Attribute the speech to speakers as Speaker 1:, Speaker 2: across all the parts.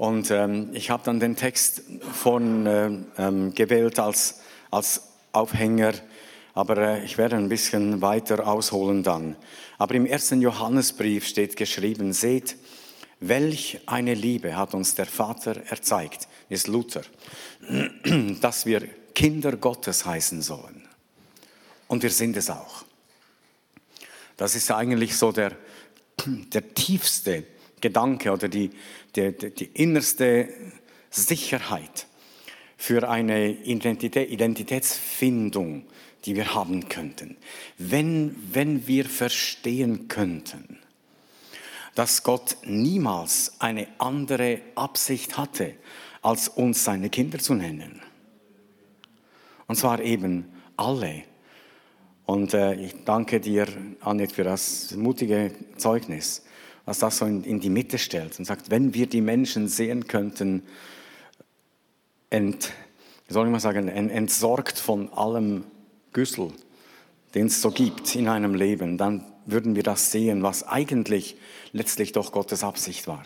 Speaker 1: Und ähm, ich habe dann den Text von äh, ähm, gewählt als, als Aufhänger, aber äh, ich werde ein bisschen weiter ausholen dann. Aber im ersten Johannesbrief steht geschrieben, seht, welch eine Liebe hat uns der Vater erzeigt, ist Luther, dass wir Kinder Gottes heißen sollen. Und wir sind es auch. Das ist eigentlich so der, der tiefste Gedanke oder die, die, die innerste Sicherheit für eine Identität, Identitätsfindung, die wir haben könnten. Wenn, wenn wir verstehen könnten, dass Gott niemals eine andere Absicht hatte, als uns seine Kinder zu nennen. Und zwar eben alle. Und äh, ich danke dir, Annette, für das mutige Zeugnis was das so in, in die Mitte stellt und sagt, wenn wir die Menschen sehen könnten, ent, soll ich mal sagen, entsorgt von allem Güssel, den es so gibt in einem Leben, dann würden wir das sehen, was eigentlich letztlich doch Gottes Absicht war.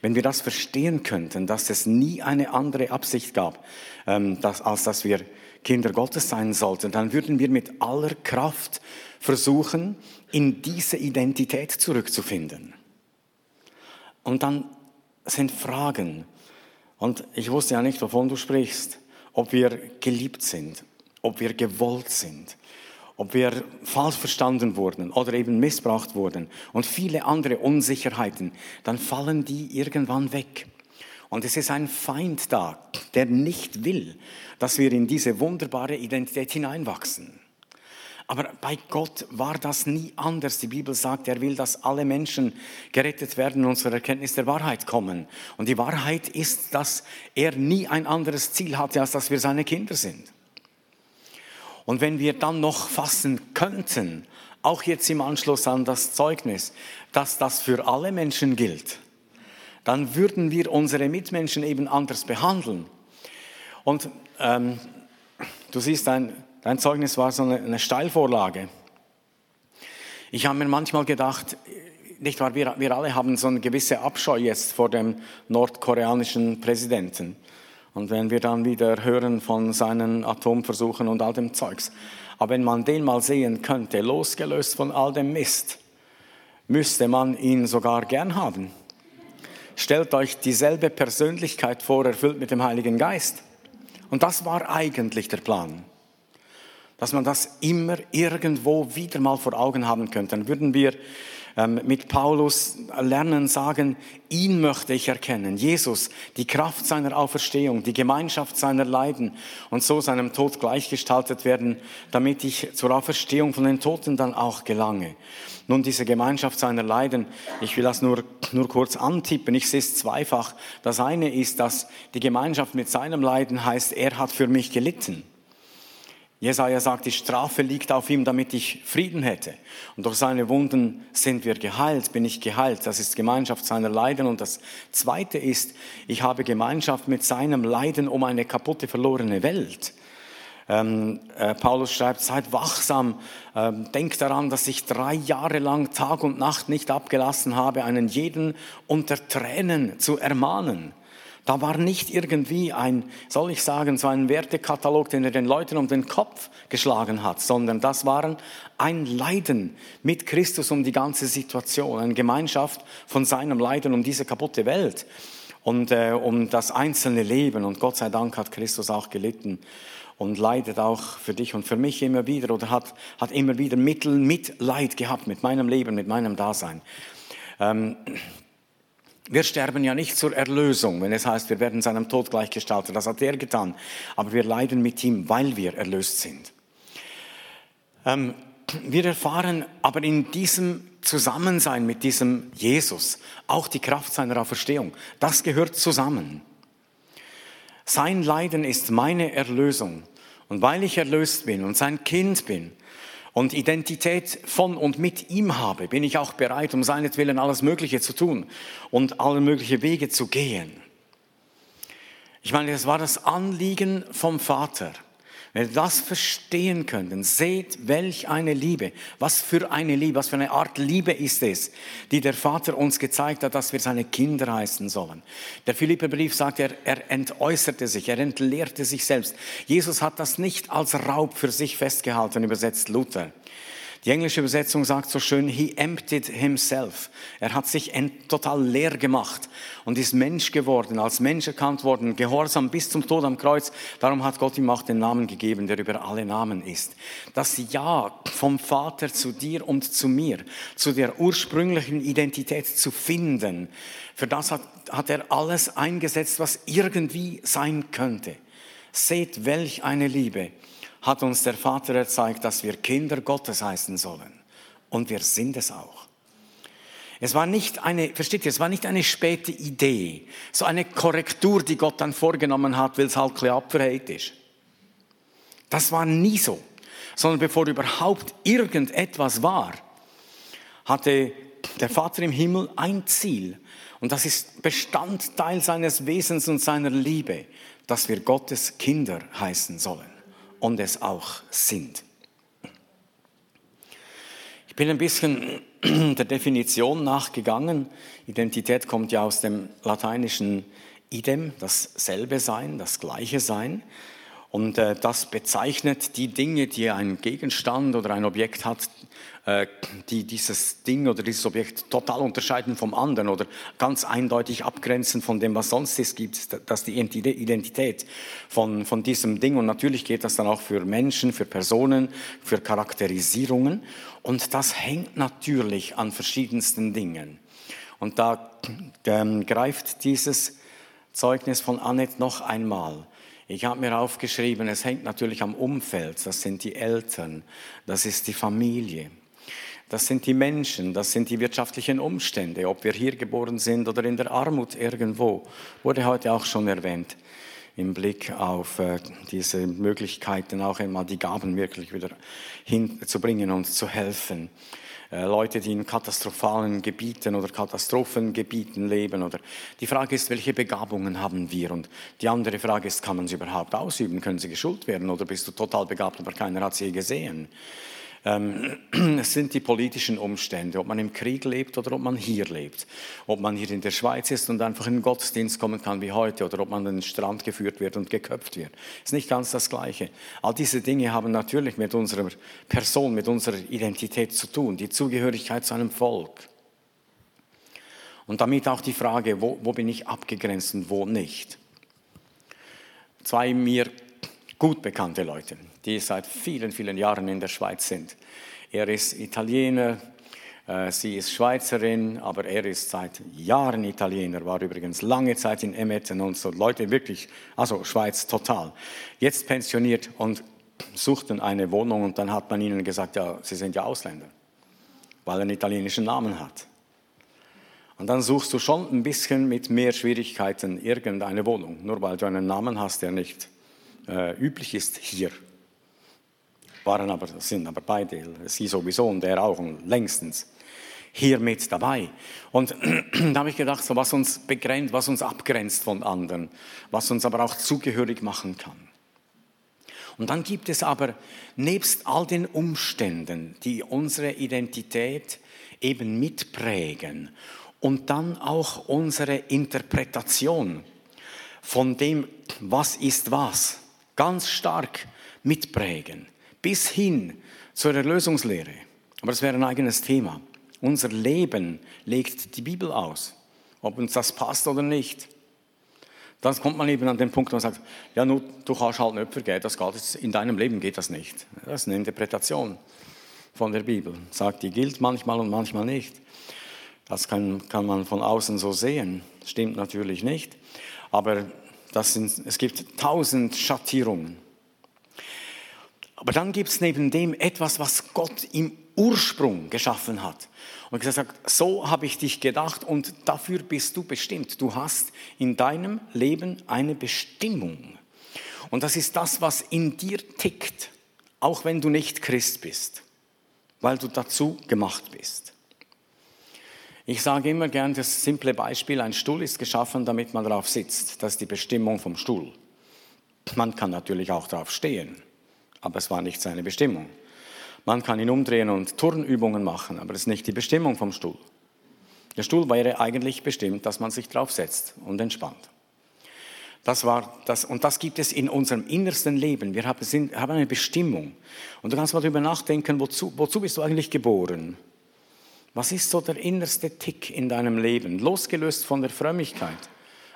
Speaker 1: Wenn wir das verstehen könnten, dass es nie eine andere Absicht gab, ähm, dass, als dass wir Kinder Gottes sein sollten, dann würden wir mit aller Kraft versuchen, in diese Identität zurückzufinden. Und dann sind Fragen. Und ich wusste ja nicht, wovon du sprichst. Ob wir geliebt sind, ob wir gewollt sind, ob wir falsch verstanden wurden oder eben missbraucht wurden und viele andere Unsicherheiten, dann fallen die irgendwann weg. Und es ist ein Feind da, der nicht will, dass wir in diese wunderbare Identität hineinwachsen. Aber bei Gott war das nie anders. Die Bibel sagt, er will, dass alle Menschen gerettet werden und zur Erkenntnis der Wahrheit kommen. Und die Wahrheit ist, dass er nie ein anderes Ziel hatte, als dass wir seine Kinder sind. Und wenn wir dann noch fassen könnten, auch jetzt im Anschluss an das Zeugnis, dass das für alle Menschen gilt, dann würden wir unsere Mitmenschen eben anders behandeln. Und ähm, du siehst ein Dein Zeugnis war so eine, Steilvorlage. Ich habe mir manchmal gedacht, nicht wahr, wir, wir alle haben so eine gewisse Abscheu jetzt vor dem nordkoreanischen Präsidenten. Und wenn wir dann wieder hören von seinen Atomversuchen und all dem Zeugs. Aber wenn man den mal sehen könnte, losgelöst von all dem Mist, müsste man ihn sogar gern haben. Stellt euch dieselbe Persönlichkeit vor, erfüllt mit dem Heiligen Geist. Und das war eigentlich der Plan dass man das immer irgendwo wieder mal vor Augen haben könnte. Dann würden wir ähm, mit Paulus lernen, sagen, ihn möchte ich erkennen, Jesus, die Kraft seiner Auferstehung, die Gemeinschaft seiner Leiden und so seinem Tod gleichgestaltet werden, damit ich zur Auferstehung von den Toten dann auch gelange. Nun, diese Gemeinschaft seiner Leiden, ich will das nur, nur kurz antippen, ich sehe es zweifach. Das eine ist, dass die Gemeinschaft mit seinem Leiden heißt, er hat für mich gelitten. Jesaja sagt, die Strafe liegt auf ihm, damit ich Frieden hätte. Und durch seine Wunden sind wir geheilt, bin ich geheilt. Das ist Gemeinschaft seiner Leiden. Und das zweite ist, ich habe Gemeinschaft mit seinem Leiden um eine kaputte, verlorene Welt. Ähm, äh, Paulus schreibt, seid wachsam, ähm, denkt daran, dass ich drei Jahre lang Tag und Nacht nicht abgelassen habe, einen jeden unter Tränen zu ermahnen. Da war nicht irgendwie ein, soll ich sagen, so ein Wertekatalog, den er den Leuten um den Kopf geschlagen hat, sondern das waren ein Leiden mit Christus um die ganze Situation, eine Gemeinschaft von seinem Leiden um diese kaputte Welt und äh, um das einzelne Leben. Und Gott sei Dank hat Christus auch gelitten und leidet auch für dich und für mich immer wieder oder hat, hat immer wieder Mittel, Mitleid gehabt mit meinem Leben, mit meinem Dasein. Ähm, wir sterben ja nicht zur Erlösung, wenn es heißt, wir werden seinem Tod gleichgestaltet. Das hat er getan. Aber wir leiden mit ihm, weil wir erlöst sind. Ähm, wir erfahren aber in diesem Zusammensein mit diesem Jesus auch die Kraft seiner Auferstehung. Das gehört zusammen. Sein Leiden ist meine Erlösung. Und weil ich erlöst bin und sein Kind bin, und Identität von und mit ihm habe, bin ich auch bereit, um seinetwillen alles Mögliche zu tun und alle möglichen Wege zu gehen. Ich meine, es war das Anliegen vom Vater, Wenn wir das verstehen könnten, seht, welch eine Liebe, was für eine Liebe, was für eine Art Liebe ist es, die der Vater uns gezeigt hat, dass wir seine Kinder heißen sollen. Der Philipperbrief sagt, er, er entäußerte sich, er entleerte sich selbst. Jesus hat das nicht als Raub für sich festgehalten, übersetzt Luther. Die englische Übersetzung sagt so schön, he emptied himself. Er hat sich total leer gemacht und ist Mensch geworden, als Mensch erkannt worden, gehorsam bis zum Tod am Kreuz. Darum hat Gott ihm auch den Namen gegeben, der über alle Namen ist. Das Ja vom Vater zu dir und zu mir, zu der ursprünglichen Identität zu finden, für das hat, hat er alles eingesetzt, was irgendwie sein könnte. Seht, welch eine Liebe hat uns der Vater erzeigt, dass wir Kinder Gottes heißen sollen. Und wir sind es auch. Es war nicht eine, versteht ihr, es war nicht eine späte Idee, so eine Korrektur, die Gott dann vorgenommen hat, weil es halt abverheilt ist. Das war nie so. Sondern bevor überhaupt irgendetwas war, hatte der Vater im Himmel ein Ziel. Und das ist Bestandteil seines Wesens und seiner Liebe, dass wir Gottes Kinder heißen sollen und es auch sind. Ich bin ein bisschen der Definition nachgegangen. Identität kommt ja aus dem lateinischen idem, dasselbe sein, das gleiche sein. Und äh, das bezeichnet die Dinge, die ein Gegenstand oder ein Objekt hat, die dieses Ding oder dieses Objekt total unterscheiden vom anderen oder ganz eindeutig abgrenzen von dem, was sonst es gibt, dass die Identität von, von diesem Ding. Und natürlich geht das dann auch für Menschen, für Personen, für Charakterisierungen. Und das hängt natürlich an verschiedensten Dingen. Und da ähm, greift dieses Zeugnis von Annette noch einmal. Ich habe mir aufgeschrieben, es hängt natürlich am Umfeld, das sind die Eltern, das ist die Familie, das sind die Menschen, das sind die wirtschaftlichen Umstände, ob wir hier geboren sind oder in der Armut irgendwo, wurde heute auch schon erwähnt im Blick auf äh, diese Möglichkeiten, auch einmal die Gaben wirklich wieder hinzubringen und zu helfen. Äh, Leute, die in katastrophalen Gebieten oder Katastrophengebieten leben. Oder die Frage ist, welche Begabungen haben wir? Und die andere Frage ist, kann man sie überhaupt ausüben? Können sie geschult werden? Oder bist du total begabt, aber keiner hat sie gesehen? Ähm, es sind die politischen Umstände, ob man im Krieg lebt oder ob man hier lebt. Ob man hier in der Schweiz ist und einfach in den Gottesdienst kommen kann wie heute oder ob man an den Strand geführt wird und geköpft wird. Ist nicht ganz das Gleiche. All diese Dinge haben natürlich mit unserer Person, mit unserer Identität zu tun, die Zugehörigkeit zu einem Volk. Und damit auch die Frage, wo, wo bin ich abgegrenzt und wo nicht. Zwei mir gut bekannte Leute, die seit vielen, vielen Jahren in der Schweiz sind. Er ist Italiener, äh, sie ist Schweizerin, aber er ist seit Jahren Italiener, war übrigens lange Zeit in Emmetten und so. Leute wirklich, also Schweiz total. Jetzt pensioniert und suchten eine Wohnung und dann hat man ihnen gesagt, ja, sie sind ja Ausländer, weil er einen italienischen Namen hat. Und dann suchst du schon ein bisschen mit mehr Schwierigkeiten irgendeine Wohnung, nur weil du einen Namen hast, der nicht äh, üblich ist hier. Waren aber, sind aber beide, sie sowieso und er auch längstens hier mit dabei. Und da habe ich gedacht, so was uns begrenzt, was uns abgrenzt von anderen, was uns aber auch zugehörig machen kann. Und dann gibt es aber nebst all den Umständen, die unsere Identität eben mitprägen und dann auch unsere Interpretation von dem, was ist was, ganz stark mitprägen, bis hin zur Erlösungslehre. Aber das wäre ein eigenes Thema. Unser Leben legt die Bibel aus, ob uns das passt oder nicht. Dann kommt man eben an den Punkt, wo man sagt, ja, nur, du kannst halt nicht vergehen, das geht, in deinem Leben geht das nicht. Das ist eine Interpretation von der Bibel. Sagt, die gilt manchmal und manchmal nicht. Das kann, kann man von außen so sehen. Stimmt natürlich nicht. Aber das sind, es gibt tausend Schattierungen. Aber dann gibt es neben dem etwas, was Gott im Ursprung geschaffen hat. Und gesagt, so habe ich dich gedacht und dafür bist du bestimmt. Du hast in deinem Leben eine Bestimmung. Und das ist das, was in dir tickt, auch wenn du nicht Christ bist, weil du dazu gemacht bist. Ich sage immer gern das simple Beispiel, ein Stuhl ist geschaffen, damit man darauf sitzt. Das ist die Bestimmung vom Stuhl. Man kann natürlich auch darauf stehen. aber es war nicht seine Bestimmung. Man kann ihn umdrehen und Turnübungen machen, aber das ist nicht die Bestimmung vom Stuhl. Der Stuhl wäre eigentlich bestimmt, dass man sich draufsetzt und entspannt. Das war das, und das gibt es in unserem innersten Leben. Wir haben eine Bestimmung. Und du kannst mal darüber nachdenken, wozu, wozu bist du eigentlich geboren? Was ist so der innerste Tick in deinem Leben, losgelöst von der Frömmigkeit?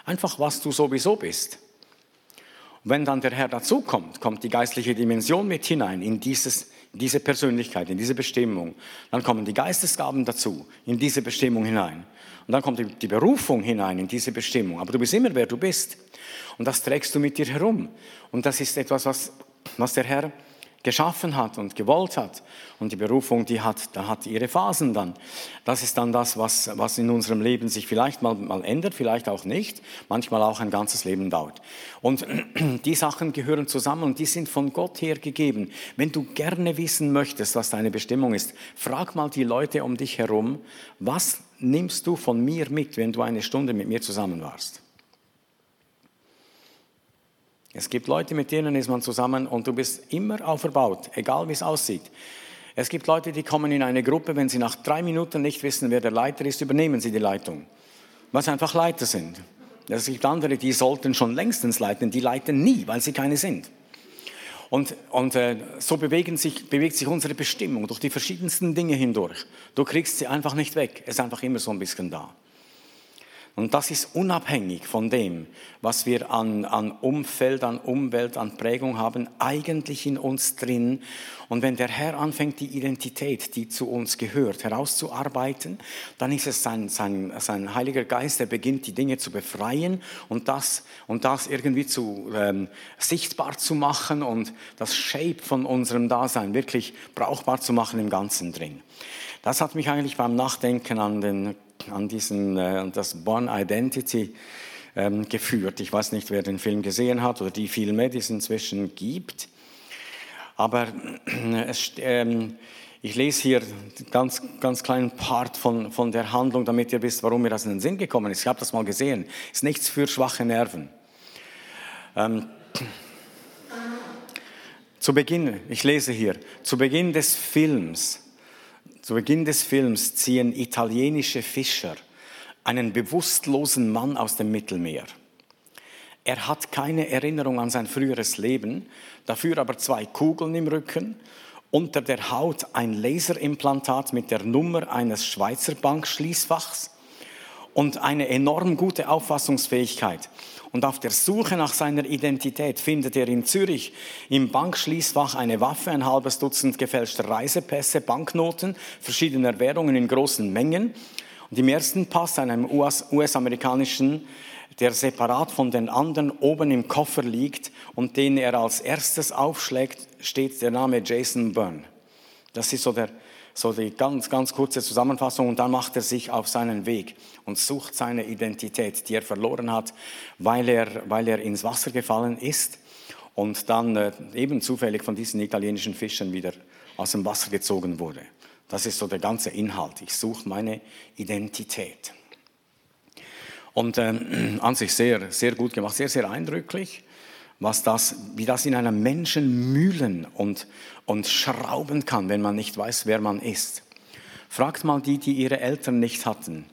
Speaker 1: Einfach, was du sowieso bist. Und wenn dann der Herr dazukommt, kommt die geistliche Dimension mit hinein in dieses, diese Persönlichkeit, in diese Bestimmung. Dann kommen die Geistesgaben dazu, in diese Bestimmung hinein. Und dann kommt die Berufung hinein in diese Bestimmung. Aber du bist immer, wer du bist. Und das trägst du mit dir herum. Und das ist etwas, was, was der Herr geschaffen hat und gewollt hat. Und die Berufung, die hat, da hat ihre Phasen dann. Das ist dann das, was, was in unserem Leben sich vielleicht mal, mal ändert, vielleicht auch nicht, manchmal auch ein ganzes Leben dauert. Und die Sachen gehören zusammen und die sind von Gott her gegeben. Wenn du gerne wissen möchtest, was deine Bestimmung ist, frag mal die Leute um dich herum, was nimmst du von mir mit, wenn du eine Stunde mit mir zusammen warst? Es gibt Leute, mit denen ist man zusammen und du bist immer auferbaut, egal wie es aussieht. Es gibt Leute, die kommen in eine Gruppe, wenn sie nach drei Minuten nicht wissen, wer der Leiter ist, übernehmen sie die Leitung, weil sie einfach Leiter sind. Es gibt andere, die sollten schon längstens leiten, die leiten nie, weil sie keine sind. Und, und äh, so sich, bewegt sich unsere Bestimmung durch die verschiedensten Dinge hindurch. Du kriegst sie einfach nicht weg, es ist einfach immer so ein bisschen da. Und das ist unabhängig von dem, was wir an, an Umfeld, an Umwelt, an Prägung haben, eigentlich in uns drin. Und wenn der Herr anfängt, die Identität, die zu uns gehört, herauszuarbeiten, dann ist es sein, sein, sein Heiliger Geist, der beginnt, die Dinge zu befreien und das, und das irgendwie zu, ähm, sichtbar zu machen und das Shape von unserem Dasein wirklich brauchbar zu machen im Ganzen drin. Das hat mich eigentlich beim Nachdenken an den an diesen, äh, das Born Identity ähm, geführt. Ich weiß nicht, wer den Film gesehen hat oder die Filme, die es inzwischen gibt. Aber äh, es, ähm, ich lese hier einen ganz, ganz kleinen Part von, von der Handlung, damit ihr wisst, warum mir das in den Sinn gekommen ist. Ich habe das mal gesehen. Ist nichts für schwache Nerven. Ähm, zu Beginn, ich lese hier, zu Beginn des Films zu Beginn des Films ziehen italienische Fischer einen bewusstlosen Mann aus dem Mittelmeer. Er hat keine Erinnerung an sein früheres Leben, dafür aber zwei Kugeln im Rücken, unter der Haut ein Laserimplantat mit der Nummer eines Schweizer Bankschließfachs und eine enorm gute Auffassungsfähigkeit. Und auf der Suche nach seiner Identität findet er in Zürich im Bankschließfach eine Waffe, ein halbes Dutzend gefälschter Reisepässe, Banknoten verschiedener Währungen in großen Mengen. Und im ersten Pass, einem US-amerikanischen, der separat von den anderen oben im Koffer liegt und den er als erstes aufschlägt, steht der Name Jason Byrne. Das ist so der so die ganz, ganz kurze Zusammenfassung und dann macht er sich auf seinen Weg und sucht seine Identität, die er verloren hat, weil er, weil er ins Wasser gefallen ist und dann äh, eben zufällig von diesen italienischen Fischern wieder aus dem Wasser gezogen wurde. Das ist so der ganze Inhalt. Ich suche meine Identität. Und äh, an sich sehr, sehr gut gemacht, sehr, sehr eindrücklich was das, wie das in einem Menschen mühlen und, und schrauben kann, wenn man nicht weiß, wer man ist. Fragt mal die, die ihre Eltern nicht hatten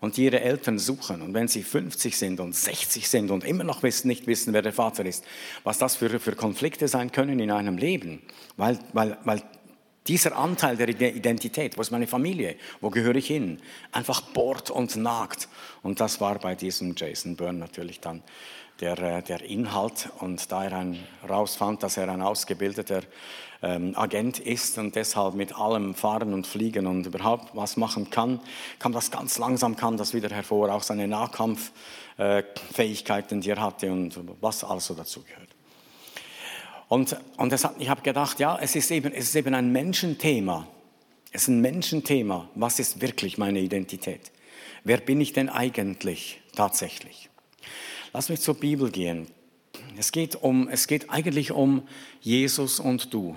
Speaker 1: und die ihre Eltern suchen. Und wenn sie 50 sind und 60 sind und immer noch wissen, nicht wissen, wer der Vater ist, was das für, für Konflikte sein können in einem Leben. Weil, weil, weil dieser Anteil der Identität, wo ist meine Familie, wo gehöre ich hin, einfach bohrt und nagt. Und das war bei diesem Jason Byrne natürlich dann der, äh, der Inhalt. Und da er herausfand, dass er ein ausgebildeter ähm, Agent ist und deshalb mit allem fahren und fliegen und überhaupt was machen kann, kam das ganz langsam, kam das wieder hervor, auch seine Nahkampffähigkeiten, die er hatte und was also dazu gehört. Und, und hat, ich habe gedacht, ja, es ist, eben, es ist eben ein Menschenthema. Es ist ein Menschenthema. Was ist wirklich meine Identität? Wer bin ich denn eigentlich tatsächlich? Lass mich zur Bibel gehen. Es geht, um, es geht eigentlich um Jesus und du.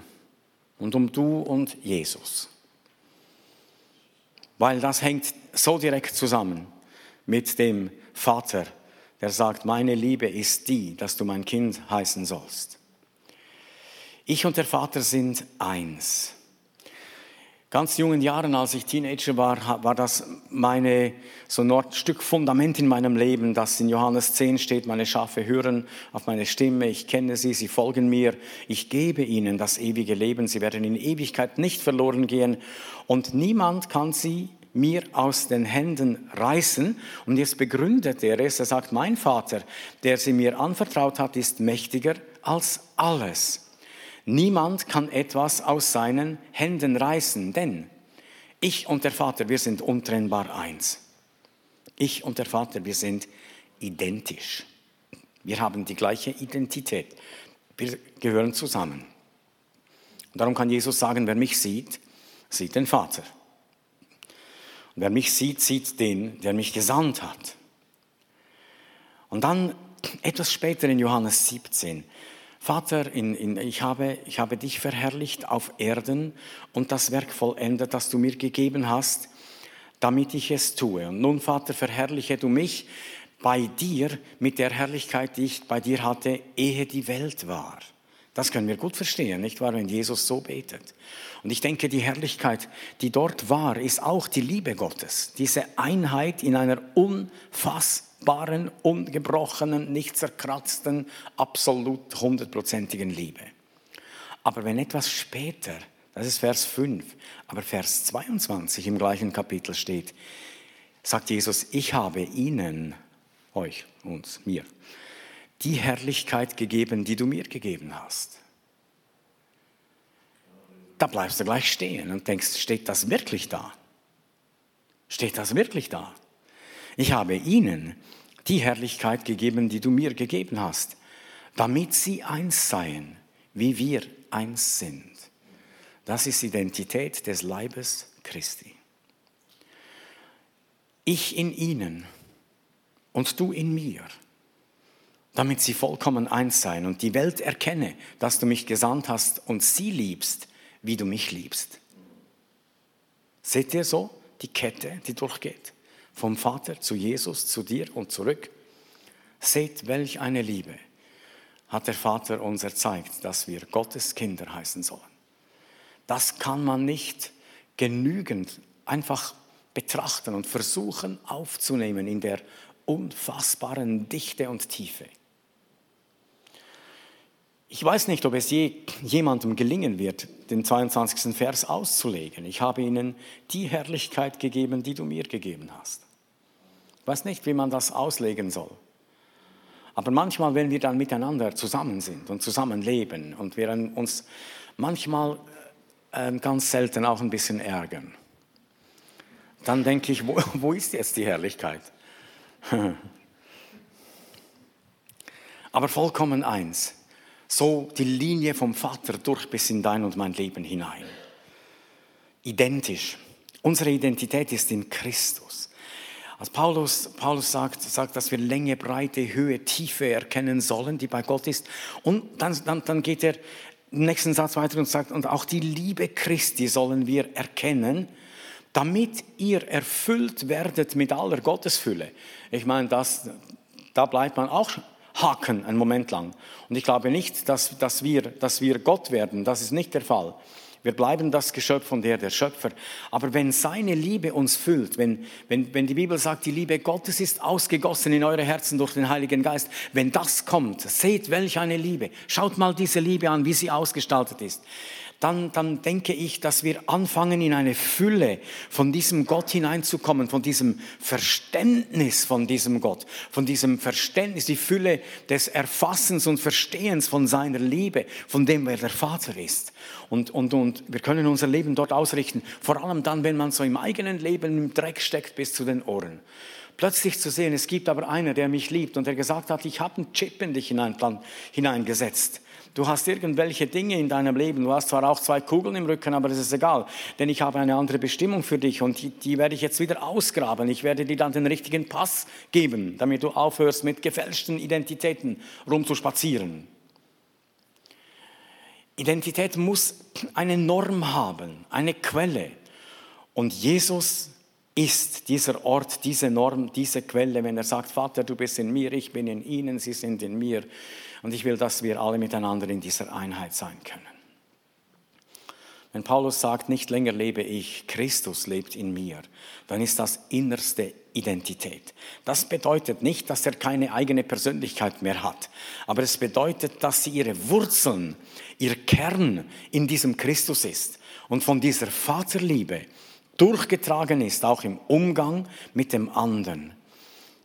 Speaker 1: Und um du und Jesus. Weil das hängt so direkt zusammen mit dem Vater, der sagt, meine Liebe ist die, dass du mein Kind heißen sollst. Ich und der Vater sind eins. Ganz jungen Jahren, als ich Teenager war, war das meine, so ein Stück Fundament in meinem Leben, das in Johannes 10 steht, meine Schafe hören auf meine Stimme, ich kenne sie, sie folgen mir, ich gebe ihnen das ewige Leben, sie werden in Ewigkeit nicht verloren gehen und niemand kann sie mir aus den Händen reißen. Und jetzt begründet er es, er sagt, mein Vater, der sie mir anvertraut hat, ist mächtiger als alles. Niemand kann etwas aus seinen Händen reißen, denn ich und der Vater, wir sind untrennbar eins. Ich und der Vater, wir sind identisch. Wir haben die gleiche Identität. Wir gehören zusammen. Und darum kann Jesus sagen, wer mich sieht, sieht den Vater. Und wer mich sieht, sieht den, der mich gesandt hat. Und dann etwas später in Johannes 17, Vater, in, in, ich, habe, ich habe dich verherrlicht auf Erden und das Werk vollendet, das du mir gegeben hast, damit ich es tue. Und nun, Vater, verherrliche du mich bei dir mit der Herrlichkeit, die ich bei dir hatte, ehe die Welt war. Das können wir gut verstehen, nicht wahr, wenn Jesus so betet. Und ich denke, die Herrlichkeit, die dort war, ist auch die Liebe Gottes. Diese Einheit in einer unfassbaren ungebrochenen, nicht zerkratzten, absolut hundertprozentigen Liebe. Aber wenn etwas später, das ist Vers 5, aber Vers 22 im gleichen Kapitel steht, sagt Jesus, ich habe ihnen, euch, uns, mir, die Herrlichkeit gegeben, die du mir gegeben hast. Da bleibst du gleich stehen und denkst, steht das wirklich da? Steht das wirklich da? Ich habe ihnen die Herrlichkeit gegeben, die du mir gegeben hast, damit sie eins seien, wie wir eins sind. Das ist Identität des Leibes Christi. Ich in ihnen und du in mir, damit sie vollkommen eins seien und die Welt erkenne, dass du mich gesandt hast und sie liebst, wie du mich liebst. Seht ihr so die Kette, die durchgeht? vom Vater zu Jesus, zu dir und zurück. Seht, welch eine Liebe hat der Vater uns erzeigt, dass wir Gottes Kinder heißen sollen. Das kann man nicht genügend einfach betrachten und versuchen aufzunehmen in der unfassbaren Dichte und Tiefe. Ich weiß nicht, ob es je jemandem gelingen wird, den 22. Vers auszulegen. Ich habe ihnen die Herrlichkeit gegeben, die du mir gegeben hast. Ich weiß nicht, wie man das auslegen soll. Aber manchmal, wenn wir dann miteinander zusammen sind und zusammenleben und wir uns manchmal äh, ganz selten auch ein bisschen ärgern, dann denke ich, wo, wo ist jetzt die Herrlichkeit? Aber vollkommen eins so die Linie vom Vater durch bis in dein und mein Leben hinein. Identisch. Unsere Identität ist in Christus. Als Paulus, Paulus sagt, sagt, dass wir Länge, Breite, Höhe, Tiefe erkennen sollen, die bei Gott ist. Und dann, dann, dann geht er im nächsten Satz weiter und sagt, und auch die Liebe Christi sollen wir erkennen, damit ihr erfüllt werdet mit aller Gottesfülle. Ich meine, das, da bleibt man auch haken einen Moment lang. Und ich glaube nicht, dass, dass, wir, dass wir Gott werden. Das ist nicht der Fall. Wir bleiben das Geschöpf von der, der Schöpfer. Aber wenn seine Liebe uns füllt, wenn, wenn, wenn die Bibel sagt, die Liebe Gottes ist ausgegossen in eure Herzen durch den Heiligen Geist, wenn das kommt, seht welch eine Liebe. Schaut mal diese Liebe an, wie sie ausgestaltet ist dann, dann denke ich, dass wir anfangen, in eine Fülle von diesem Gott hineinzukommen, von diesem Verständnis von diesem Gott, von diesem Verständnis, die Fülle des Erfassens und Verstehens von seiner Liebe, von dem, wer der Vater ist. Und, und, und wir können unser Leben dort ausrichten, vor allem dann, wenn man so im eigenen Leben im Dreck steckt bis zu den Ohren plötzlich zu sehen, es gibt aber einer, der mich liebt und der gesagt hat, ich habe einen Chip in dich hineingesetzt. Du hast irgendwelche Dinge in deinem Leben. Du hast zwar auch zwei Kugeln im Rücken, aber das ist egal. Denn ich habe eine andere Bestimmung für dich und die, die werde ich jetzt wieder ausgraben. Ich werde dir dann den richtigen Pass geben, damit du aufhörst, mit gefälschten Identitäten rumzuspazieren. Identität muss eine Norm haben, eine Quelle. Und Jesus ist dieser Ort, diese Norm, diese Quelle, wenn er sagt, Vater, du bist in mir, ich bin in ihnen, sie sind in mir. Und ich will, dass wir alle miteinander in dieser Einheit sein können. Wenn Paulus sagt, nicht länger lebe ich, Christus lebt in mir, dann ist das innerste Identität. Das bedeutet nicht, dass er keine eigene Persönlichkeit mehr hat, aber es bedeutet, dass sie ihre Wurzeln, ihr Kern in diesem Christus ist und von dieser Vaterliebe durchgetragen ist, auch im Umgang mit dem anderen.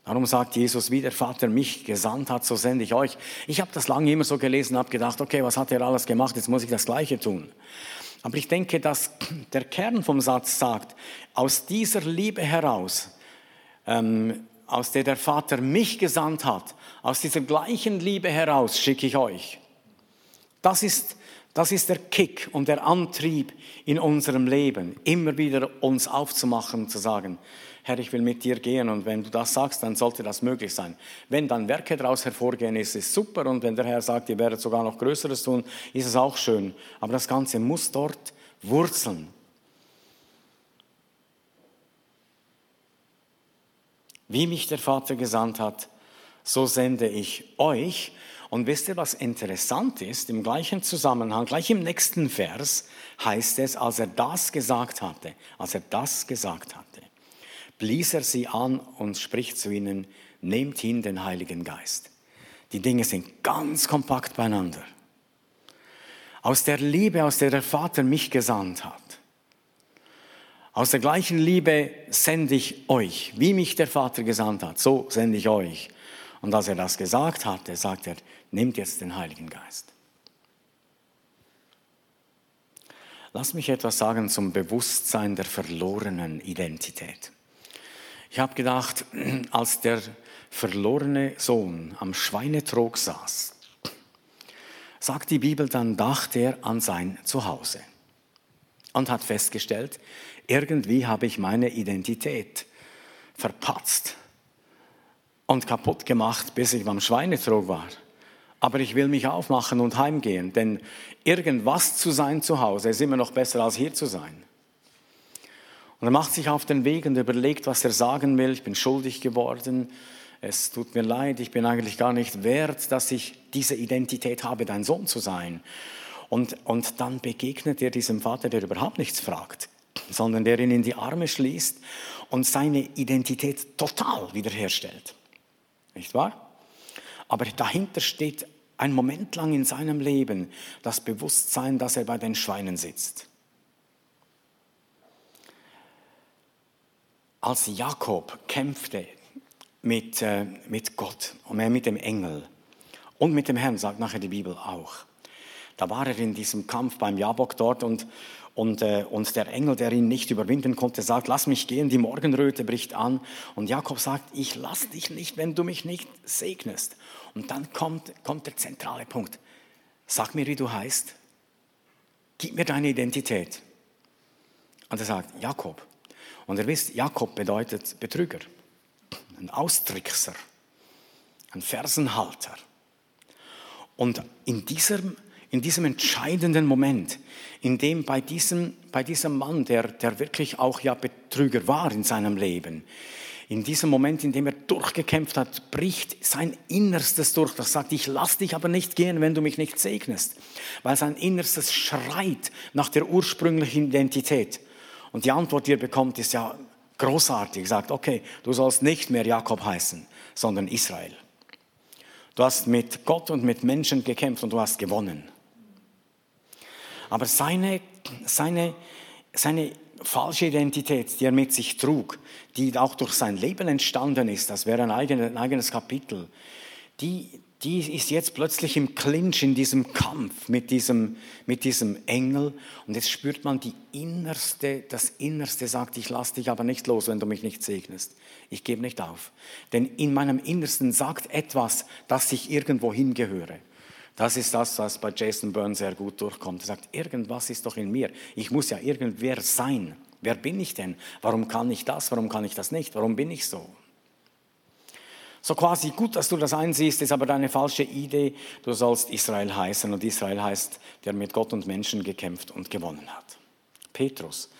Speaker 1: Darum sagt Jesus, wie der Vater mich gesandt hat, so sende ich euch. Ich habe das lange immer so gelesen, habe gedacht, okay, was hat er alles gemacht, jetzt muss ich das Gleiche tun. Aber ich denke, dass der Kern vom Satz sagt, aus dieser Liebe heraus, ähm, aus der der Vater mich gesandt hat, aus dieser gleichen Liebe heraus schicke ich euch. Das ist, das ist der Kick und der Antrieb in unserem Leben, immer wieder uns aufzumachen, zu sagen, Herr, ich will mit dir gehen und wenn du das sagst, dann sollte das möglich sein. Wenn dann Werke daraus hervorgehen, ist es super und wenn der Herr sagt, ihr werdet sogar noch Größeres tun, ist es auch schön. Aber das Ganze muss dort wurzeln. Wie mich der Vater gesandt hat, so sende ich euch. Und wisst ihr, was interessant ist? Im gleichen Zusammenhang, gleich im nächsten Vers heißt es, als er das gesagt hatte, als er das gesagt hatte, blies er sie an und spricht zu ihnen, nehmt hin den Heiligen Geist. Die Dinge sind ganz kompakt beieinander. Aus der Liebe, aus der der Vater mich gesandt hat, aus der gleichen Liebe sende ich euch, wie mich der Vater gesandt hat, so sende ich euch. Und als er das gesagt hatte, sagt er, nehmt jetzt den Heiligen Geist. Lass mich etwas sagen zum Bewusstsein der verlorenen Identität. Ich habe gedacht, als der verlorene Sohn am Schweinetrog saß, sagt die Bibel, dann dachte er an sein Zuhause und hat festgestellt, irgendwie habe ich meine Identität verpatzt und kaputt gemacht, bis ich beim Schweinetrog war. Aber ich will mich aufmachen und heimgehen, denn irgendwas zu sein zu Hause ist immer noch besser als hier zu sein. Und er macht sich auf den Weg und überlegt, was er sagen will. Ich bin schuldig geworden. Es tut mir leid, ich bin eigentlich gar nicht wert, dass ich diese Identität habe, dein Sohn zu sein. Und, und dann begegnet er diesem Vater, der überhaupt nichts fragt, sondern der ihn in die Arme schließt und seine Identität total wiederherstellt. Nicht wahr? Aber dahinter steht ein Moment lang in seinem Leben das Bewusstsein, dass er bei den Schweinen sitzt. Als Jakob kämpfte mit, äh, mit Gott und mit dem Engel und mit dem Herrn, sagt nachher die Bibel auch. Da war er in diesem Kampf beim Jabok dort und, und, äh, und der Engel, der ihn nicht überwinden konnte, sagt, lass mich gehen, die Morgenröte bricht an. Und Jakob sagt, ich lass dich nicht, wenn du mich nicht segnest. Und dann kommt, kommt der zentrale Punkt. Sag mir, wie du heißt. Gib mir deine Identität. Und er sagt, Jakob. Und ihr wisst, Jakob bedeutet Betrüger, ein Austrickser, ein Fersenhalter. Und in diesem, in diesem entscheidenden Moment, in dem bei diesem, bei diesem Mann, der, der wirklich auch ja Betrüger war in seinem Leben, in diesem Moment, in dem er durchgekämpft hat, bricht sein Innerstes durch. Das sagt, ich lass dich aber nicht gehen, wenn du mich nicht segnest. Weil sein Innerstes schreit nach der ursprünglichen Identität. Und die Antwort, die er bekommt, ist ja großartig. Er sagt, okay, du sollst nicht mehr Jakob heißen, sondern Israel. Du hast mit Gott und mit Menschen gekämpft und du hast gewonnen. Aber seine, seine, seine falsche Identität, die er mit sich trug, die auch durch sein Leben entstanden ist, das wäre ein eigenes, ein eigenes Kapitel, die, die ist jetzt plötzlich im Clinch in diesem Kampf mit diesem, mit diesem Engel. Und jetzt spürt man die Innerste, das Innerste sagt, ich lasse dich aber nicht los, wenn du mich nicht segnest. Ich gebe nicht auf. Denn in meinem Innersten sagt etwas, dass ich irgendwo hingehöre. Das ist das, was bei Jason Byrne sehr gut durchkommt. Er sagt, irgendwas ist doch in mir. Ich muss ja irgendwer sein. Wer bin ich denn? Warum kann ich das? Warum kann ich das nicht? Warum bin ich so? So quasi gut, dass du das einsiehst, ist aber deine falsche Idee. Du sollst Israel heißen und Israel heißt, der mit Gott und Menschen gekämpft und gewonnen hat. Petrus.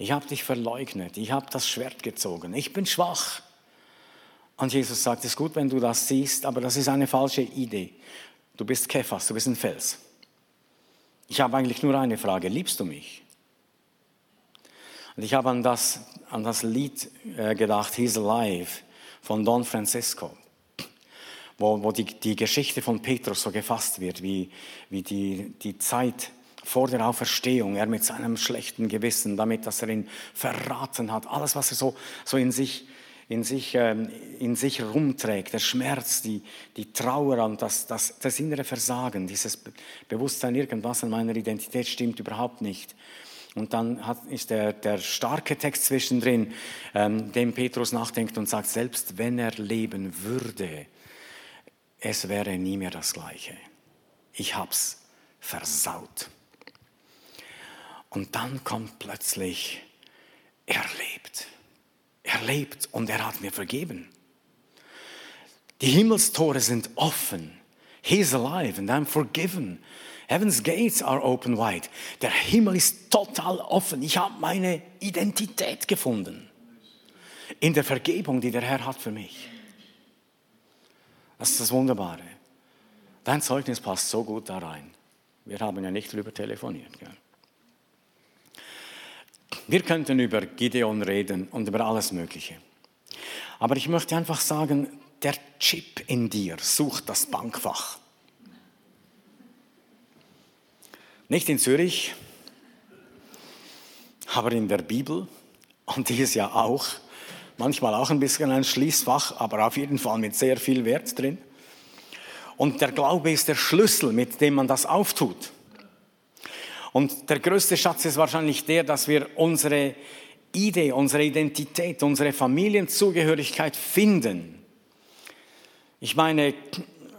Speaker 1: Ich habe dich verleugnet. Ich habe das Schwert gezogen. Ich bin schwach. Und Jesus sagt, es ist gut, wenn du das siehst, aber das ist eine falsche Idee. Du bist Kephas, du bist ein Fels. Ich habe eigentlich nur eine Frage, liebst du mich? Und ich habe an das, an das Lied äh, gedacht, He's Alive, von Don Francisco, wo, wo die, die Geschichte von Petrus so gefasst wird, wie, wie die, die Zeit vor der Auferstehung, er mit seinem schlechten Gewissen, damit, dass er ihn verraten hat, alles, was er so, so in sich in sich, ähm, in sich rumträgt, der Schmerz, die, die Trauer und das, das, das innere Versagen, dieses Bewusstsein, irgendwas an meiner Identität stimmt überhaupt nicht. Und dann hat, ist der, der starke Text zwischendrin, ähm, dem Petrus nachdenkt und sagt, selbst wenn er leben würde, es wäre nie mehr das Gleiche. Ich hab's versaut. Und dann kommt plötzlich, er lebt. Er lebt und er hat mir vergeben. Die Himmelstore sind offen. He's alive and I'm forgiven. Heaven's gates are open wide. Der Himmel ist total offen. Ich habe meine Identität gefunden. In der Vergebung, die der Herr hat für mich. Das ist das Wunderbare. Dein Zeugnis passt so gut da rein. Wir haben ja nicht darüber telefoniert. Gell? Wir könnten über Gideon reden und über alles Mögliche. Aber ich möchte einfach sagen, der Chip in dir sucht das Bankfach. Nicht in Zürich, aber in der Bibel. Und die ist ja auch, manchmal auch ein bisschen ein Schließfach, aber auf jeden Fall mit sehr viel Wert drin. Und der Glaube ist der Schlüssel, mit dem man das auftut. Und der größte Schatz ist wahrscheinlich der, dass wir unsere Idee, unsere Identität, unsere Familienzugehörigkeit finden. Ich meine,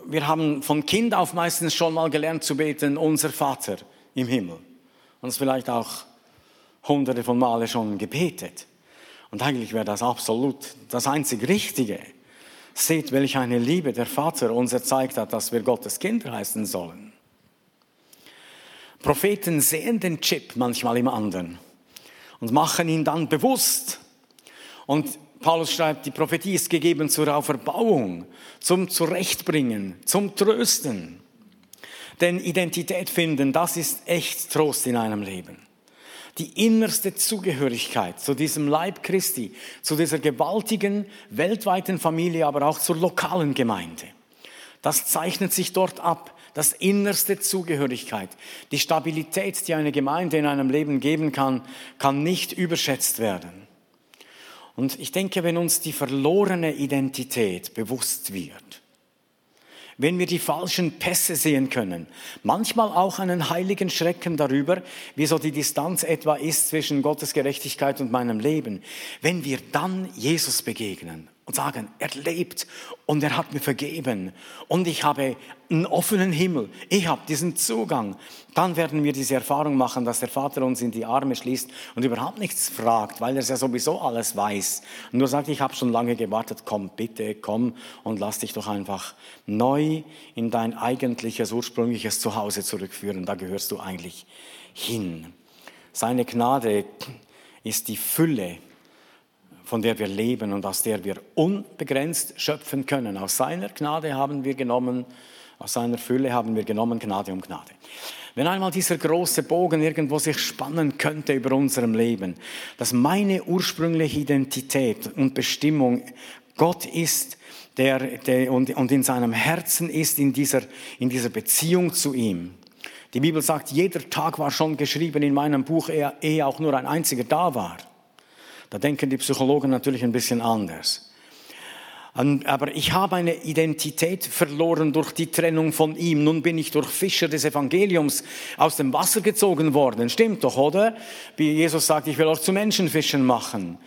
Speaker 1: wir haben von Kind auf meistens schon mal gelernt zu beten, unser Vater im Himmel. Und es vielleicht auch hunderte von Male schon gebetet. Und eigentlich wäre das absolut das einzig Richtige. Seht, welch eine Liebe der Vater uns erzeigt hat, dass wir Gottes Kinder heißen sollen. Propheten sehen den Chip manchmal im anderen und machen ihn dann bewusst. Und Paulus schreibt, die Prophetie ist gegeben zur Auferbauung, zum Zurechtbringen, zum Trösten. Denn Identität finden, das ist echt Trost in einem Leben. Die innerste Zugehörigkeit zu diesem Leib Christi, zu dieser gewaltigen weltweiten Familie, aber auch zur lokalen Gemeinde. Das zeichnet sich dort ab das innerste Zugehörigkeit, die Stabilität, die eine Gemeinde in einem Leben geben kann, kann nicht überschätzt werden. Und ich denke, wenn uns die verlorene Identität bewusst wird, wenn wir die falschen Pässe sehen können, manchmal auch einen heiligen Schrecken darüber, wie so die Distanz etwa ist zwischen Gottes Gerechtigkeit und meinem Leben, wenn wir dann Jesus begegnen und sagen, er lebt und er hat mir vergeben und ich habe einen offenen Himmel, ich habe diesen Zugang, dann werden wir diese Erfahrung machen, dass der Vater uns in die Arme schließt und überhaupt nichts fragt, weil er es ja sowieso alles weiß. Und nur sagt, ich habe schon lange gewartet, komm bitte, komm und lass dich doch einfach neu in dein eigentliches, ursprüngliches Zuhause zurückführen. Da gehörst du eigentlich hin. Seine Gnade ist die Fülle von der wir leben und aus der wir unbegrenzt schöpfen können. Aus seiner Gnade haben wir genommen, aus seiner Fülle haben wir genommen Gnade um Gnade. Wenn einmal dieser große Bogen irgendwo sich spannen könnte über unserem Leben, dass meine ursprüngliche Identität und Bestimmung Gott ist, der, der und, und in seinem Herzen ist, in dieser, in dieser Beziehung zu ihm. Die Bibel sagt, jeder Tag war schon geschrieben in meinem Buch, ehe auch nur ein einziger da war. Da denken die Psychologen natürlich ein bisschen anders. Aber ich habe eine Identität verloren durch die Trennung von ihm. Nun bin ich durch Fischer des Evangeliums aus dem Wasser gezogen worden. Stimmt doch, oder? Wie Jesus sagt, ich will euch zu Menschenfischen machen.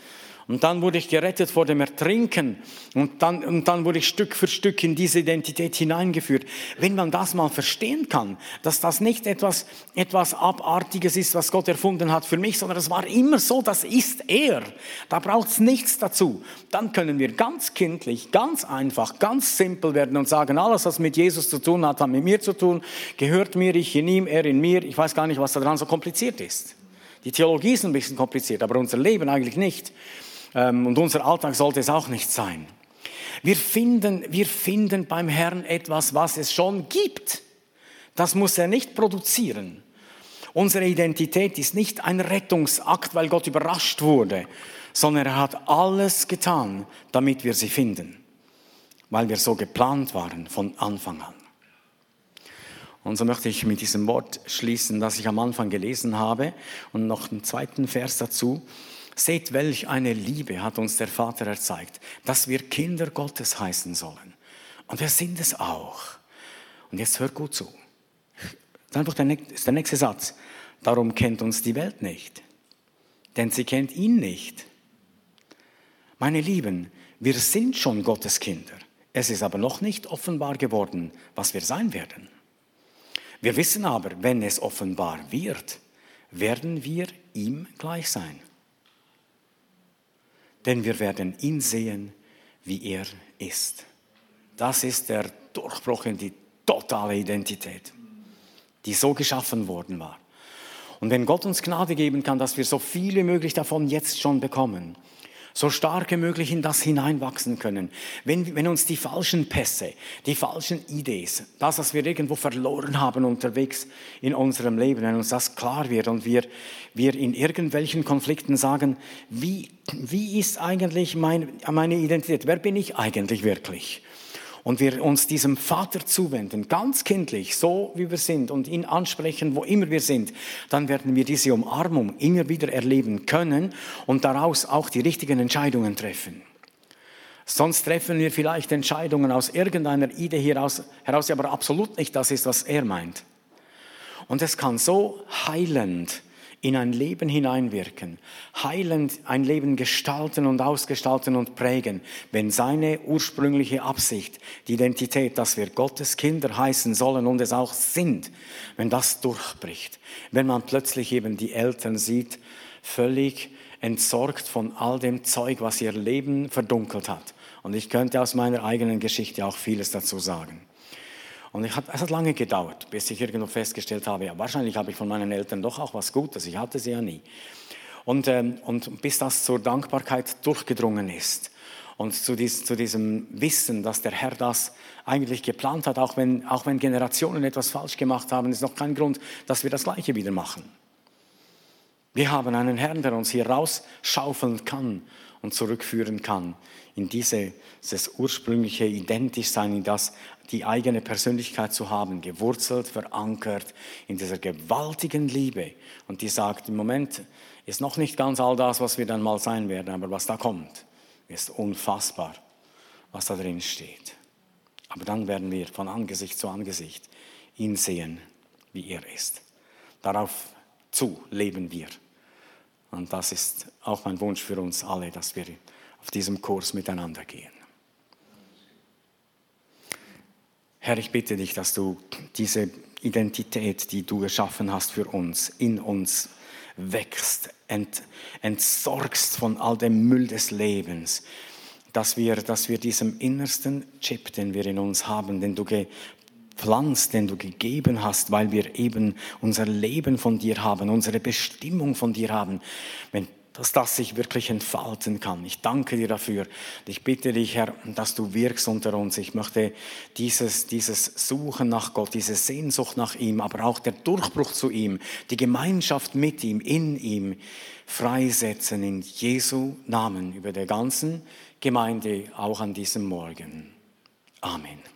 Speaker 1: Und dann wurde ich gerettet vor dem Ertrinken. Und dann, und dann wurde ich Stück für Stück in diese Identität hineingeführt. Wenn man das mal verstehen kann, dass das nicht etwas, etwas Abartiges ist, was Gott erfunden hat für mich, sondern es war immer so, das ist er. Da braucht es nichts dazu. Dann können wir ganz kindlich, ganz einfach, ganz simpel werden und sagen, alles, was mit Jesus zu tun hat, hat mit mir zu tun, gehört mir, ich in ihm, er in mir. Ich weiß gar nicht, was daran so kompliziert ist. Die Theologie ist ein bisschen kompliziert, aber unser Leben eigentlich nicht. Ähm, und unser Alltag sollte es auch nicht sein. Wir finden, wir finden beim Herrn etwas, was es schon gibt. Das muss er nicht produzieren. Unsere Identität ist nicht ein Rettungsakt, weil Gott überrascht wurde, sondern er hat alles getan, damit wir sie finden, weil wir so geplant waren von Anfang an. Und so möchte ich mit diesem Wort schließen, das ich am Anfang gelesen habe und noch einen zweiten Vers dazu. Seht, welch eine Liebe hat uns der Vater erzeigt, dass wir Kinder Gottes heißen sollen. Und wir sind es auch. Und jetzt hört gut zu. Der, ist der nächste Satz. Darum kennt uns die Welt nicht, denn sie kennt ihn nicht. Meine Lieben, wir sind schon Gottes Kinder. Es ist aber noch nicht offenbar geworden, was wir sein werden. Wir wissen aber, wenn es offenbar wird, werden wir ihm gleich sein denn wir werden ihn sehen, wie er ist. Das ist der Durchbruch in die totale Identität, die so geschaffen worden war. Und wenn Gott uns Gnade geben kann, dass wir so viel wie möglich davon jetzt schon bekommen, so stark wie möglich in das hineinwachsen können. Wenn, wenn uns die falschen Pässe, die falschen Ideen, das, was wir irgendwo verloren haben unterwegs in unserem Leben, wenn uns das klar wird und wir, wir in irgendwelchen Konflikten sagen, wie, wie ist eigentlich mein, meine Identität? Wer bin ich eigentlich wirklich? Und wir uns diesem Vater zuwenden, ganz kindlich, so wie wir sind und ihn ansprechen, wo immer wir sind, dann werden wir diese Umarmung immer wieder erleben können und daraus auch die richtigen Entscheidungen treffen. Sonst treffen wir vielleicht Entscheidungen aus irgendeiner Idee heraus, heraus aber absolut nicht das ist, was er meint. Und es kann so heilend in ein Leben hineinwirken, heilend ein Leben gestalten und ausgestalten und prägen, wenn seine ursprüngliche Absicht, die Identität, dass wir Gottes Kinder heißen sollen und es auch sind, wenn das durchbricht, wenn man plötzlich eben die Eltern sieht, völlig entsorgt von all dem Zeug, was ihr Leben verdunkelt hat. Und ich könnte aus meiner eigenen Geschichte auch vieles dazu sagen. Und ich hat, es hat lange gedauert, bis ich irgendwo festgestellt habe, ja, wahrscheinlich habe ich von meinen Eltern doch auch was Gutes, ich hatte sie ja nie. Und, ähm, und bis das zur Dankbarkeit durchgedrungen ist und zu, dies, zu, diesem Wissen, dass der Herr das eigentlich geplant hat, auch wenn, auch wenn Generationen etwas falsch gemacht haben, ist noch kein Grund, dass wir das Gleiche wieder machen. Wir haben einen Herrn, der uns hier rausschaufeln kann und zurückführen kann in diese, dieses ursprüngliche Identischsein, in das die eigene Persönlichkeit zu haben, gewurzelt, verankert in dieser gewaltigen Liebe. Und die sagt, im Moment ist noch nicht ganz all das, was wir dann mal sein werden, aber was da kommt, ist unfassbar, was da drin steht. Aber dann werden wir von Angesicht zu Angesicht ihn sehen, wie er ist. Darauf zu leben wir. Und das ist auch mein Wunsch für uns alle, dass wir auf diesem Kurs miteinander gehen. Herr, ich bitte dich, dass du diese Identität, die du geschaffen hast für uns, in uns wächst, ent, entsorgst von all dem Müll des Lebens, dass wir, dass wir diesem innersten Chip, den wir in uns haben, den du gepflanzt, den du gegeben hast, weil wir eben unser Leben von dir haben, unsere Bestimmung von dir haben, wenn dass das sich wirklich entfalten kann. Ich danke dir dafür. Ich bitte dich, Herr, dass du wirkst unter uns. Ich möchte dieses, dieses Suchen nach Gott, diese Sehnsucht nach ihm, aber auch der Durchbruch zu ihm, die Gemeinschaft mit ihm, in ihm freisetzen in Jesu Namen über der ganzen Gemeinde, auch an diesem Morgen. Amen.